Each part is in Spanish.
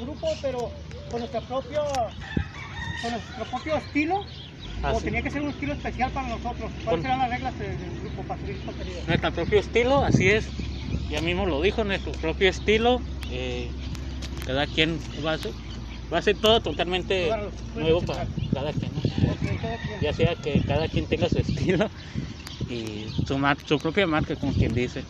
grupo, pero con nuestro propio, con nuestro propio estilo. Ah, o sí. tenía que ser un estilo especial para nosotros. ¿Cuáles serán las reglas del del grupo para subir contenido? Nuestro propio estilo, así es. Ya mismo lo dijo, nuestro propio estilo. eh, cada quien va a hacer, va a ser todo totalmente Claro, nuevo para cada quien. ¿no? Ok, cada quien. Ya sea que cada quien tenga su estilo y su, su propia marca, como quien dice.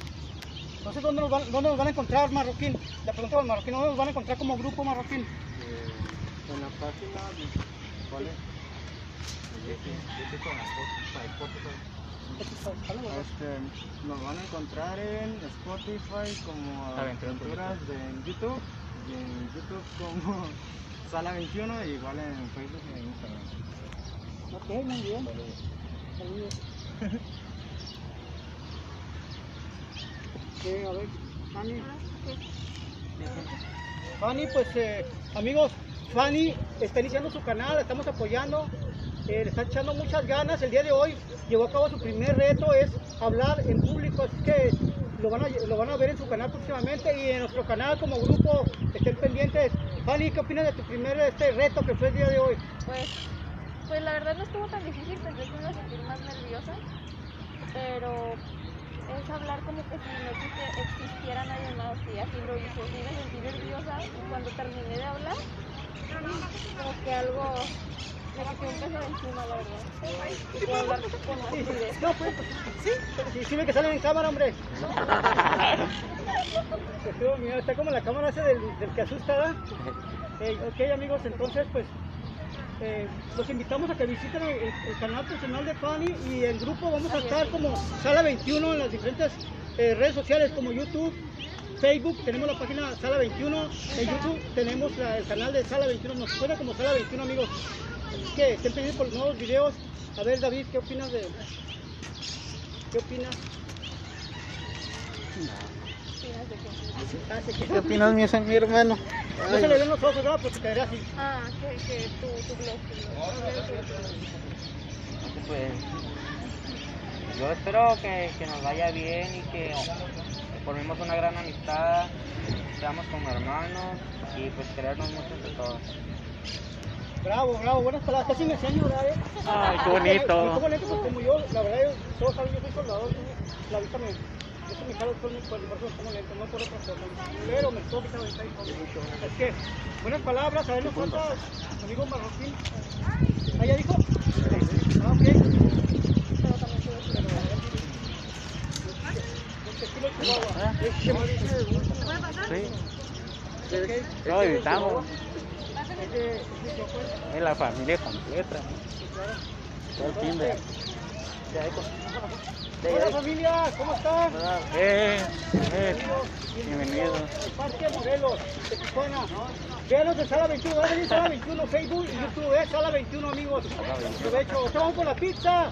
Entonces, ¿dónde nos, van, ¿dónde nos van a encontrar, Marroquín? Le pregunto al Marroquín, ¿dónde nos van a encontrar como grupo Marroquín? Eh, en la página, ¿cuál es? Este, nos van a encontrar en Spotify como Aventuras de YouTube y en YouTube como Sala 21 y igual en Facebook y en Instagram. Ok, muy bien. Saludos. Sí, a ver, Fanny. Fanny, pues eh, amigos, Fanny está iniciando su canal, la estamos apoyando, eh, le está echando muchas ganas. El día de hoy llevó a cabo su primer reto, es hablar en público, así que lo van, a, lo van a ver en su canal próximamente y en nuestro canal como grupo estén pendientes. Fanny, ¿qué opinas de tu primer este, reto que fue el día de hoy? Pues, pues la verdad no estuvo tan difícil, pensé que me iba a sentir más nerviosa, pero es hablar como que si no existiera nadie más y así lo hice, sí me sentí nerviosa y cuando terminé de hablar, como que algo me quité un peso de encima, la verdad. Puedo hablar. No, pues, sí, sí, sí que salen en cámara, hombre. Mira, está como la cámara esa del, del que asusta, ¿verdad? Eh, ok, amigos, entonces, pues, eh, los invitamos a que visiten el, el- el canal personal de Fanny y en grupo vamos a estar como Sala 21 en las diferentes eh, redes sociales como YouTube, Facebook, tenemos la página Sala 21, en YouTube tenemos la- el canal de Sala 21, nos suena como Sala 21, amigos. Así que estén pendientes por los nuevos videos. A ver, David, ¿qué opinas de...? ¿Qué opinas? Ah, ¿Qué opinas, mi hermano? No se le ven los ojos, ¿verdad? Porque quedaría así. Ah, que, que tu, tu. Pues yo espero que, que nos vaya bien y que formemos una gran amistad, seamos como hermanos y pues querernos mucho entre todos. Bravo, bravo, buenas palabras. Casi me hacían llorar, ¿eh? Ay, qué bonito. Lento porque como yo, la verdad, yo, todos saben, yo soy soldador. ¿no? La vista me... Me lento, no por. Pero me toca todo. Es que, buenas palabras, a ver, amigo marroquín. ¿Ah, ya dijo? Ah, ok. Lo evitamos. Es la familia completa. Todo el fin de. Hola familia, ¿cómo están? Eh, eh, bienvenido. Parque Morelos de Tijuana. Véanos en Sala 21, va a venir Sala 21, Facebook y YouTube, es Sala 21 amigos. Aprovecho, ahorita vamos con la pizza.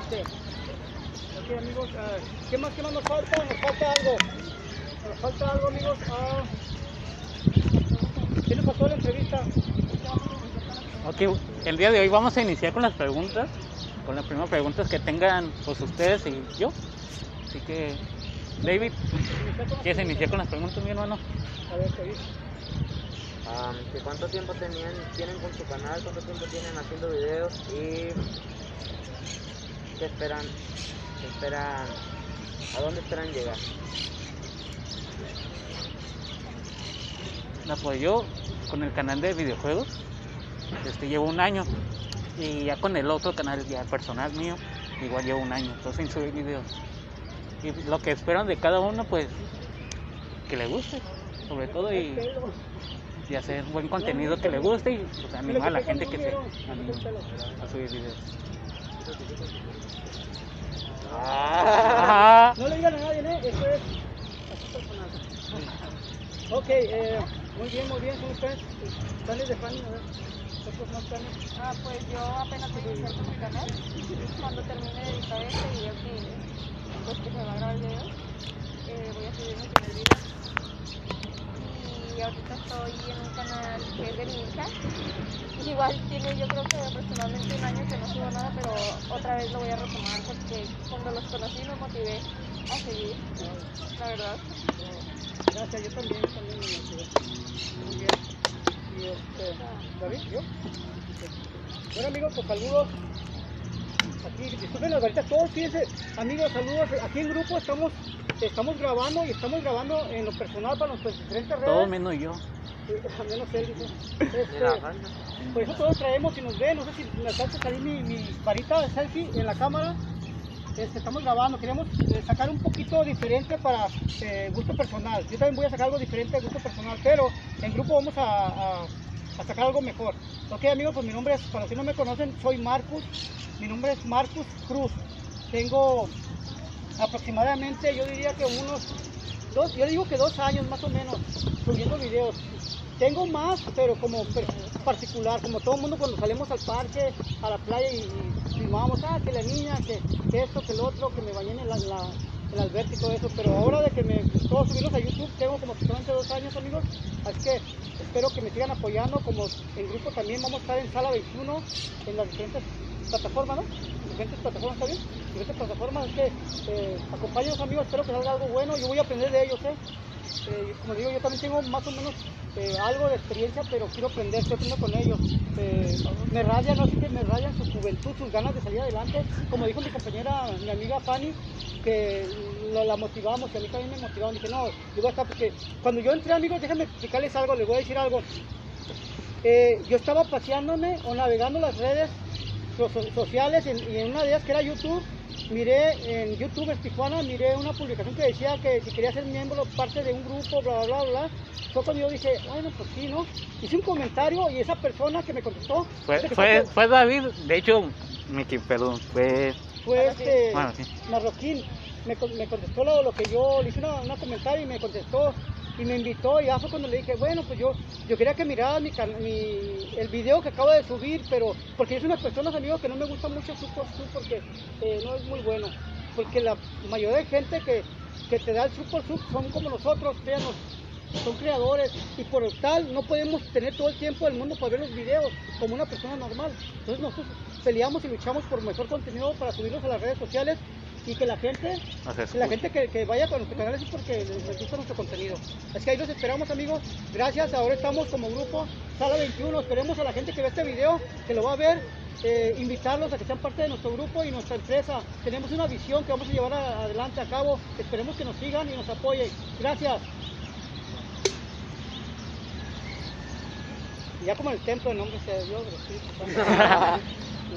Este, ok amigos, ah, ¿qué más, qué más nos falta? Nos falta algo. Nos falta algo amigos. Ah, ¿Qué nos pasó la entrevista? Ok, el día de hoy vamos a iniciar con las preguntas, con las primeras preguntas que tengan pues ustedes y yo. Así que, David, ¿quieres iniciar con las preguntas, mi hermano? A ver. Am, ¿que ¿Cuánto tiempo tenían, tienen con su canal? ¿Cuánto tiempo tienen haciendo videos? ¿Y qué esperan? ¿Qué esperan? ¿A dónde esperan llegar? La pues yo con el canal de videojuegos, este llevo un año y ya con el otro canal ya personal mío, igual llevo un año, entonces sin subir videos. Y lo que esperan de cada uno pues que le guste, sobre todo y, y hacer buen contenido que le guste y pues, animar a la gente que se a subir videos. Ah, No le digan a nadie, ¿eh? Eso es personal. Ok, eh, muy bien, muy bien. ¿Cómo estás? ¿Planes de fan? Ah, pues yo apenas voy a iniciar con mi canal. Cuando termine de editar este video que, pues, que se va a grabar el video, eh, voy a subir mi primer video. Y ahorita estoy en un canal que es de mi hija. Igual tiene yo creo que aproximadamente un año que no subo nada, pero otra vez lo voy a retomar porque cuando los conocí me motivé a seguir, la verdad. Gracias, yo también, también me motivé. Muy bien. Y David, ¿yo? Bueno amigos, pues saludos. Aquí, disculpen las varitas, todos fíjense, amigos, saludos. Aquí en grupo estamos, estamos grabando y estamos grabando en lo personal para nuestras diferentes redes. Todo menos yo. Sí, menos él dice. Este, por eso todos traemos, si nos ven, no sé si me alcanza a salir mi, mi varita de selfie en la cámara. Este, estamos grabando, queremos eh, sacar un poquito diferente para eh, gusto personal. Yo también voy a sacar algo diferente de gusto personal, pero en grupo vamos a, a- a sacar algo mejor. Ok amigos, pues mi nombre es, para los que no me conocen, soy Marcus. Mi nombre es Marcus Cruz. Tengo aproximadamente, yo diría que unos dos, yo digo que dos años más o menos subiendo videos. Tengo más, pero como particular, como todo el mundo cuando salimos al parque, a la playa y, filmamos, ah, que la niña, que, esto, que el otro, que me bañé en la, el albergue y todo eso, pero ahora de que me gustó subirlos a YouTube, tengo como aproximadamente dos años amigos, así que espero que me sigan apoyando, como en grupo también vamos a estar en Sala 21, en las diferentes plataformas, ¿no? Diferentes plataformas, ¿está? Diferentes plataformas, es que eh, acompáñenos amigos, espero que salga algo bueno, yo voy a aprender de ellos, ¿eh? Eh, como digo, yo también tengo más o menos eh, algo de experiencia, pero quiero aprender, estoy aprendiendo con ellos. Eh, me rayan, no sé qué, me rayan su juventud, sus ganas de salir adelante. Como dijo mi compañera, mi amiga Fanny, que la, la motivamos, y a mí también me motivaron. Dije, no, yo voy a estar, porque cuando yo entré, amigos, déjenme explicarles algo, les voy a decir algo. Eh, yo estaba paseándome o navegando las redes so- so- sociales y en una de ellas que era YouTube, miré en YouTube en Tijuana, miré una publicación que decía que si quería ser miembro, parte de un grupo, bla, bla, bla, bla. Fue cuando yo dije, bueno, pues sí, ¿no? Hice un comentario y esa persona que me contestó Fue, fue, David, de hecho, Miki, perdón, fue... fue este Bueno, sí. marroquín. Me, me contestó lo, lo que yo le hice una, una comentario y me contestó y me invitó y ya fue cuando le dije, bueno, pues yo, yo quería que mirara mi, mi- el video que acabo de subir, pero porque es unas personas, amigos, que no me gusta mucho su por su porque eh, no es muy bueno. Porque la mayoría de gente que, que te da el su por su son como nosotros, créanos, son creadores y por tal no podemos tener todo el tiempo del mundo para ver los videos como una persona normal. Entonces nosotros peleamos y luchamos por mejor contenido para subirlos a las redes sociales y que la gente, que la escucha. gente que, que vaya con nuestro canal es porque les, les gusta nuestro contenido. Así que ahí los esperamos amigos. Gracias, ahora estamos como grupo Sala 21. Esperemos a la gente que ve este video, que lo va a ver, eh, invitarlos a que sean parte de nuestro grupo y nuestra empresa. Tenemos una visión que vamos a llevar a- adelante a cabo. Esperemos que nos sigan y nos apoyen. Gracias. Y ya como el templo en nombre de Dios.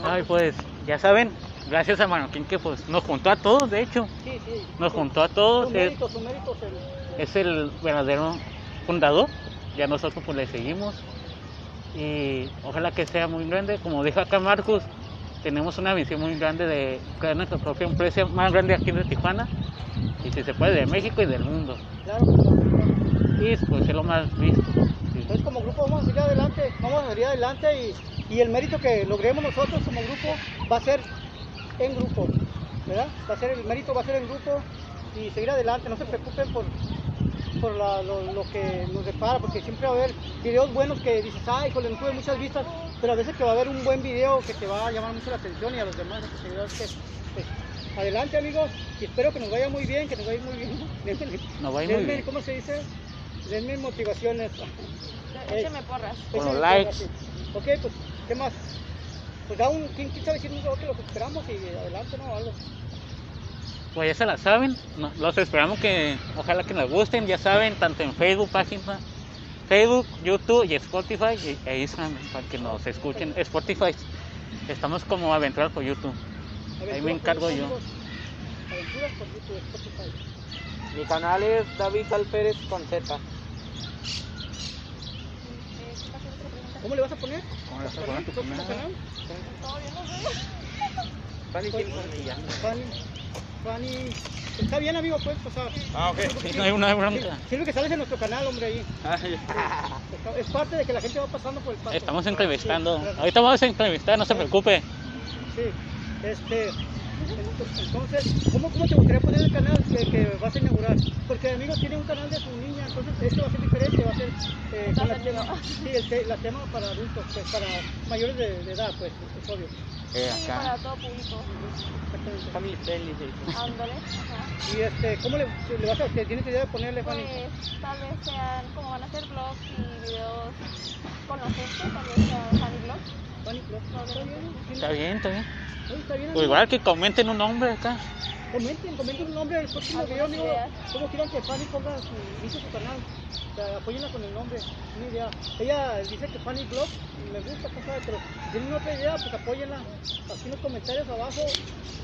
Ay, pues, ya saben, gracias a Marroquín que pues nos juntó a todos, de hecho, Sí, sí. nos juntó a todos, Su es, mérito, su mérito es el- es el verdadero fundador, ya nosotros pues le seguimos. Y ojalá que sea muy grande, como dijo acá Marcos, tenemos una visión muy grande de crear nuestra propia empresa más grande aquí de Tijuana. Y si se puede de México y del mundo. Claro, y pues es lo más visto. Entonces como grupo vamos a seguir adelante, vamos a seguir adelante y, y el mérito que logremos nosotros como grupo va a ser en grupo, ¿verdad? Va a ser el mérito va a ser en grupo y seguir adelante, no se preocupen por, por la- lo, lo que nos depara, porque siempre va a haber videos buenos que dices, ay, híjole, no tuve muchas vistas, pero a veces que va a haber un buen video que te va a llamar mucho la atención y a los demás a tus seguidores que, pues, adelante amigos y espero que nos vaya muy bien, que nos vaya muy bien. Denme- Nos va muy bien. ¿Cómo se dice? Denme motivaciones. Écheme porras. Con los likes. porras, sí. Ok, pues, ¿qué más? Pues da un, ¿quién, quién sabe si que los esperamos y adelante, ¿no? Algo. Pues ya se la saben, no- los esperamos que ojalá que nos gusten, ya saben, tanto en Facebook, página, Facebook, YouTube y Spotify y- e Instagram para que nos escuchen. Spotify, estamos como Aventuras por YouTube. Ahí me Aventuras encargo por yo. Aventuras por YouTube, Spotify. Mi canal es David Alpérez con Z. ¿Cómo le vas a poner? ¿Cómo le vas a ¿Poner tu canal? Fanny Pues-. Fanny. Fanny. Está bien, amigo, pues, o sea. Ah, ok. Sí, no hay una bronca. Sirve que sales en nuestro canal, hombre, ahí. Ah, Es parte de que la gente va pasando por el paso. Estamos entrevistando. Sí, claro. Ahorita vamos a entrevistar, no se preocupe. Sí, este, entonces, ¿cómo, cómo te gustaría poner el canal que, que vas a inaugurar? Porque amigos tiene un canal de su niña entonces esto va a ser diferente, va a ser eh, con la tema, sí, el, te- la tema para adultos, pues, para mayores de, de edad, pues, es obvio. Eh, Sí, para todo público. Exactamente. Family friendly. Ándale. Ajá. Y este, ¿cómo le, le vas a, tienes idea de ponerle, Fanny? Pues tal vez sean, como van a ser vlogs y videos con la gente, tal vez sea funny vlogs. ¿Está bien? Está bien, está bien. O igual que comenten un nombre acá. Comenten, comenten el nombre del próximo video, amigo. ¿Cómo quieran que Fanny ponga su, inicie su canal? O sea, apóyenla con el nombre, una idea. Ella dice que Fanny Blog, me gusta, pues, sabe, pero si tienen otra idea, pues apóyenla. Aquí en los comentarios abajo,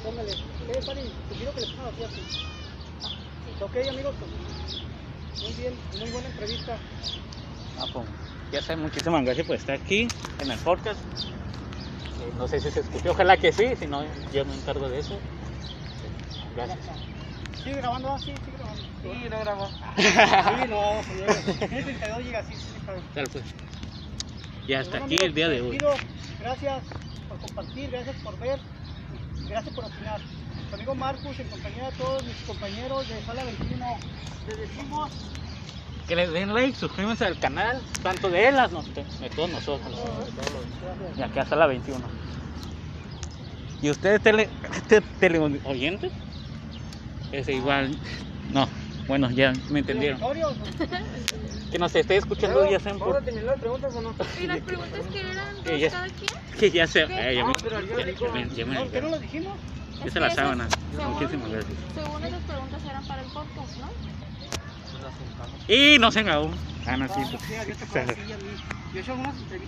póngale. Eh, Fanny, te quiero que le pongas así, así. Ok, amigos, pues, muy bien, muy buena entrevista. Ah, pues, ya sé, muchísimas gracias por estar aquí en el podcast. Eh, no sé si se escuchó, ojalá que sí, si no, yo me encargo de eso. Gracias. ¿Sigue grabando? Ah, sí, sigue grabando. Sí, lo grabó. Sí, no, señor. Tiene 32 gigas, sí, sí. Tal pues. Y hasta Bueno, aquí amigos, el día de hoy. Gracias por compartir, gracias por ver, gracias por opinar. Su amigo Marcus, en compañía de todos mis compañeros de Sala 21, les decimos Que le den like, suscríbanse al canal, tanto de él, como de de todos nosotros. Y aquí hasta la 21. ¿Y ustedes tele, te- teleoyentes? Es igual. No, bueno, ya me entendieron. Que nos esté escuchando ya sean ¿Vamos a por. las preguntas o no? ¿Y las preguntas que eran Que dos ya- cada quien? Que ya se. eh, ya me- Ah, pero yo ya- digo- ya me- ya me- ¿no? ¿Qué no lo dijimos? Ya Es que la sábana. Muchísimas gracias. Según esas preguntas eran para el podcast, ¿no? Y no se aún. Ah, no, sí. Ah, mí. Yo he hecho algunas entrevistas.